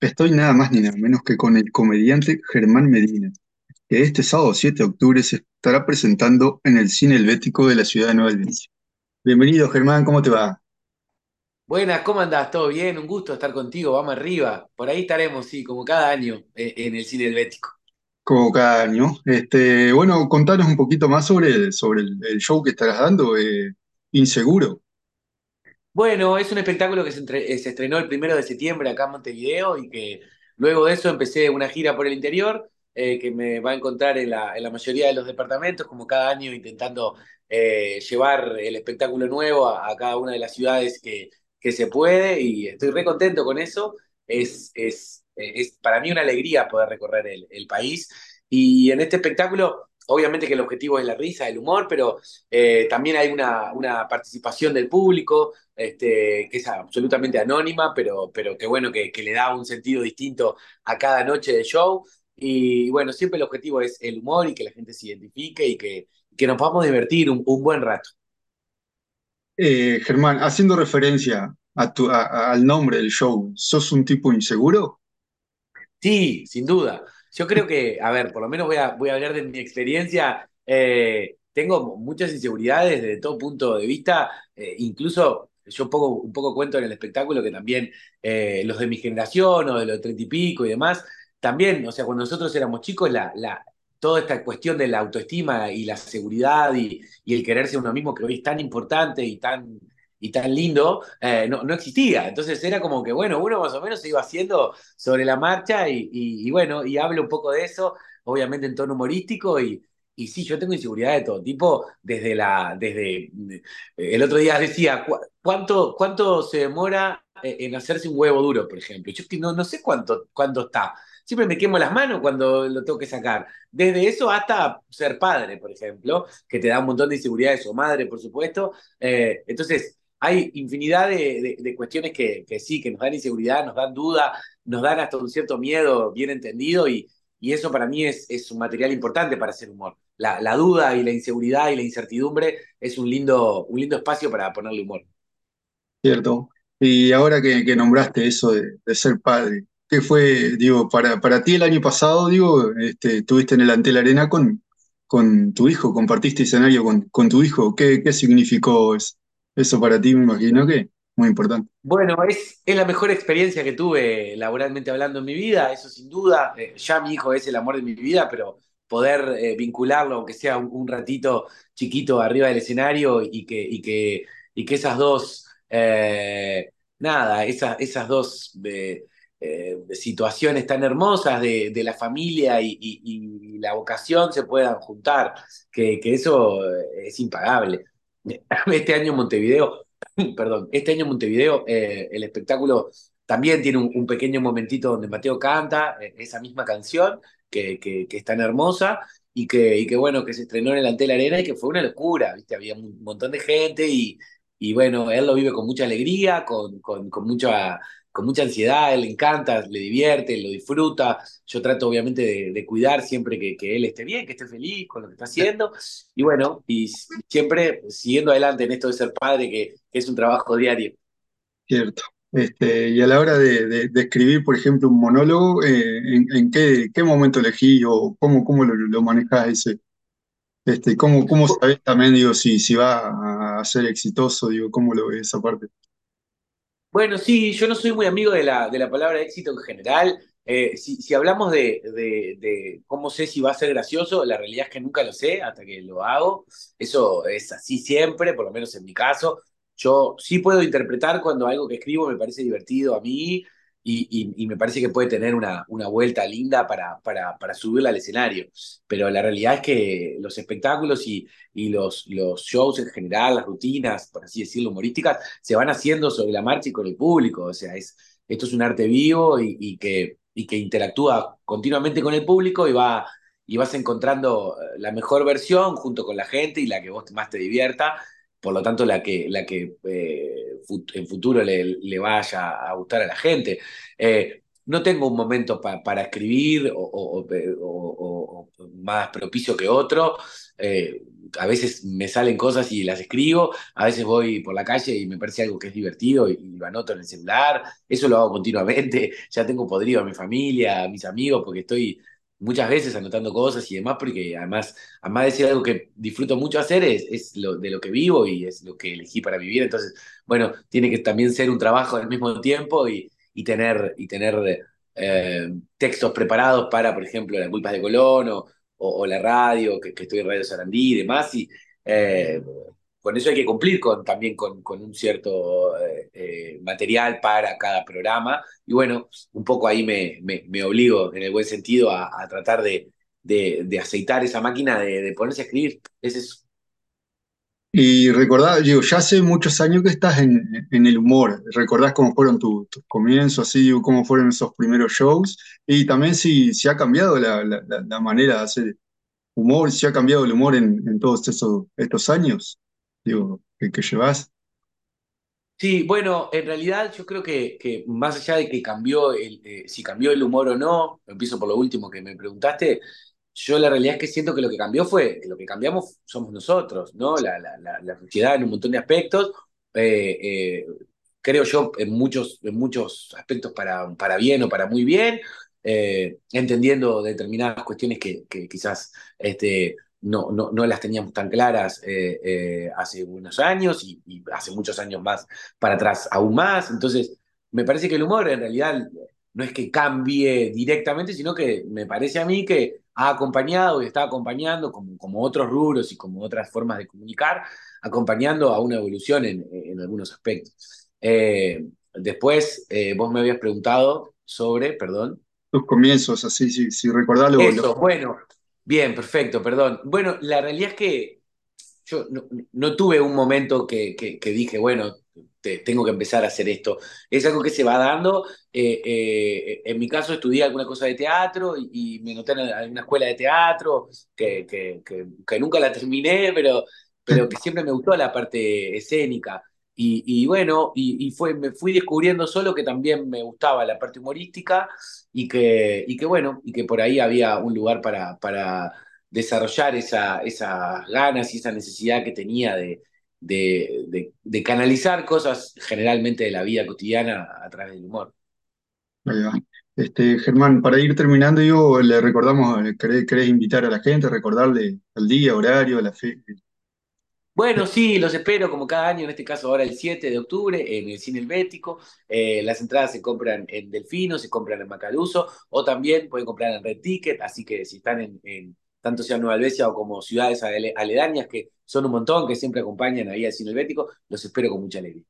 Estoy nada más ni nada menos que con el comediante Germán Medina, que este sábado 7 de octubre se estará presentando en el Cine Helvético de la ciudad de Nueva Albesia. Bienvenido, Germán, ¿cómo te va? Buenas, ¿cómo andás? ¿Todo bien? Un gusto estar contigo, vamos arriba. Por ahí estaremos, sí, como cada año eh, en el cine helvético. Como cada año. Este, bueno, contanos un poquito más sobre, sobre el, el show que estarás dando, eh, Inseguro. Bueno, es un espectáculo que se, eh, se estrenó el primero de septiembre acá en Montevideo y que luego de eso empecé una gira por el interior eh, que me va a encontrar en la, en la mayoría de los departamentos, como cada año intentando eh, llevar el espectáculo nuevo a, cada una de las ciudades que, que se puede y estoy re contento con eso. Es, es, es para mí una alegría poder recorrer el, el país y en este espectáculo... Obviamente que el objetivo es la risa, el humor, pero eh, también hay una, una participación del público, este, que es absolutamente anónima, pero, pero que bueno, que, que le da un sentido distinto a cada noche de show. Y bueno, siempre el objetivo es el humor y que la gente se identifique y que, que nos podamos divertir un, un buen rato. Eh, Germán, haciendo referencia a tu, a- a- al nombre del show, ¿sos un tipo inseguro? Sí, sin duda. Yo creo que, a ver, por lo menos voy a, voy a hablar de mi experiencia. eh, tengo muchas inseguridades desde todo punto de vista. eh, incluso yo un poco, un poco cuento en el espectáculo que también eh, los de mi generación o de los treinta y pico y demás, también, o sea, cuando nosotros éramos chicos, la, la, toda esta cuestión de la autoestima y la seguridad y, y el quererse uno mismo que hoy es tan importante y tan, y tan lindo, eh, no, no existía. Entonces era como que, bueno, uno más o menos se iba haciendo sobre la marcha y, y, bueno, y hablo un poco de eso, obviamente en tono humorístico y, y sí, yo tengo inseguridad de todo tipo, desde la, desde, eh, el otro día decía, "¿Cu- ¿cuánto, cuánto se demora eh, en hacerse un huevo duro, por ejemplo? Yo que no, no sé cuánto, cuánto está. Siempre me quemo las manos cuando lo tengo que sacar. Desde eso hasta ser padre, por ejemplo, que te da un montón de inseguridades, o madre, por supuesto. Entonces, hay infinidad de, cuestiones que, sí, que nos dan inseguridad, nos dan duda, nos dan hasta un cierto miedo bien entendido y, eso para mí es, un material importante para hacer humor. La, duda y la inseguridad y la incertidumbre es un lindo, un lindo espacio para ponerle humor. ¿cierto? Y ahora que, nombraste eso de, ser padre, ¿qué fue, digo, para, para ti el año pasado, digo, este, estuviste en el Antel Arena con, con tu hijo, compartiste escenario con, con tu hijo, ¿qué, qué significó eso? Eso para ti, me imagino que muy importante. Bueno, es, es la mejor experiencia que tuve laboralmente hablando en mi vida, eso sin duda. Eh, ya mi hijo es el amor de mi vida, pero poder eh, vincularlo, aunque sea un, ratito chiquito arriba del escenario y que, y que, y que esas dos, eh, nada, esas, esas dos situaciones tan hermosas de, de la familia y, y, y, la vocación se puedan juntar, que, que eso es impagable. Este año en Montevideo perdón, este año Montevideo eh, el espectáculo también tiene un, pequeño momentito donde Mateo canta eh, esa misma canción que, que, es tan hermosa y que, y bueno, que se estrenó en el Antel Arena y que fue una locura, ¿viste? Había un montón de gente y, y bueno, él lo vive con mucha alegría, con, con, con mucha con mucha ansiedad, él le encanta, le divierte, lo disfruta. Yo trato obviamente de, cuidar siempre que, que, él esté bien, que esté feliz con lo que está haciendo. Y bueno, y siempre siguiendo adelante en esto de ser padre, que, es un trabajo diario. Cierto. Este, y a la hora de, de, de escribir, por ejemplo, un monólogo, eh, ¿en, en qué, qué, momento elegí o cómo, cómo lo, lo manejás ese? Este, ¿cómo, ¿Cómo sabés también, digo, si, si va a ser exitoso, digo, cómo lo ves esa parte? Bueno, sí, yo no soy muy amigo de la, de la palabra éxito en general. Eh, si, si, hablamos de, de, de, cómo sé si va a ser gracioso, la realidad es que nunca lo sé hasta que lo hago. Eso es así siempre, por lo menos en mi caso. Yo sí puedo interpretar cuando algo que escribo me parece divertido a mí y, y, y me parece que puede tener una, una vuelta linda para, para, para subirla al escenario. Pero la realidad es que los espectáculos y, y los, los shows en general, las rutinas, por así decirlo, humorísticas, se van haciendo sobre la marcha y con el público. O sea, es, esto es un arte vivo y, y, que, y que interactúa continuamente con el público y, va, y vas encontrando la mejor versión junto con la gente y la que vos más te divierta. Por lo tanto, la que, la que eh, en futuro le, le, vaya a gustar a la gente. Eh, no tengo un momento para escribir o, o, más propicio que otro. Eh, a veces me salen cosas y las escribo, a veces voy por la calle y me parece algo que es divertido y, lo anoto en el celular. Eso lo hago continuamente. Ya tengo podrido a mi familia, a mis amigos, porque estoy muchas veces anotando cosas y demás, porque además, además de ser algo que disfruto mucho hacer, es, es lo, de lo que vivo y es lo que elegí para vivir. Entonces, bueno, tiene que también ser un trabajo al mismo tiempo y, y tener, y tener eh, textos preparados para, por ejemplo, las culpas de Colón o, o, la radio, que, estoy en Radio Sarandí y demás. Y, eh, con eso hay que cumplir con, también con, con un cierto eh, eh, material para cada programa. Y bueno, un poco ahí me, me, me obligo, en el buen sentido, a, a tratar de, de, de, aceitar esa máquina, de, de ponerse a escribir. Es y recordás, digo, ya hace muchos años que estás en, en el humor. ¿Recordás cómo fueron tus comienzos, así, cómo fueron esos primeros shows? Y también si, si ha cambiado la, la, la, manera de hacer humor, si ha cambiado el humor en, en todos esos, estos años, digo, que, llevas. Sí, bueno, en realidad yo creo que, que más allá de que cambió el, eh, si cambió el humor o no, empiezo por lo último que me preguntaste, yo la realidad es que siento que lo que cambió fue, que lo que cambiamos somos nosotros, ¿no? La, sociedad en un montón de aspectos, eh, eh, creo yo en muchos, en muchos aspectos para, para bien o para muy bien, entendiendo determinadas cuestiones que, que quizás este, no, no, no, las teníamos tan claras hace unos años y, y hace muchos años más para atrás aún más. Entonces, me parece que el humor en realidad no es que cambie directamente, sino que me parece a mí que ha acompañado y está acompañando, como, como otros rubros y como otras formas de comunicar, acompañando a una evolución en, en algunos aspectos. Eh, después, eh, vos me habías preguntado sobre, perdón. Tus comienzos, así, si, si recordás lo, Eso, bueno, bien, perfecto, perdón. Bueno, la realidad es que yo no, tuve un momento que, que, dije, bueno, tengo que empezar a hacer esto. Es algo que se va dando. Eh, eh, en mi caso estudié alguna cosa de teatro y, me noté en alguna escuela de teatro que, que, nunca la terminé, pero, pero que siempre me gustó la parte escénica. Y, bueno, y, fue, me fui descubriendo solo que también me gustaba la parte humorística y que, y que bueno, y que por ahí había un lugar para, para desarrollar esa, esas ganas y esa necesidad que tenía de, de, canalizar cosas generalmente de la vida cotidiana a través del humor. Este, Germán, para ir terminando, yo le recordamos, ¿querés, ¿querés, invitar a la gente, recordarle el día, horario, la fe? Bueno, sí, los espero como cada año, en este caso ahora el 7 de octubre en el Cine Helvético. Eh, las entradas se compran en Delfino, se compran en Macaluso o también pueden comprar en Red Ticket, así que si están en, tanto sea Nueva Albesia o como ciudades aledañas que son un montón, que siempre acompañan ahí al cine helvético, los espero con mucha alegría.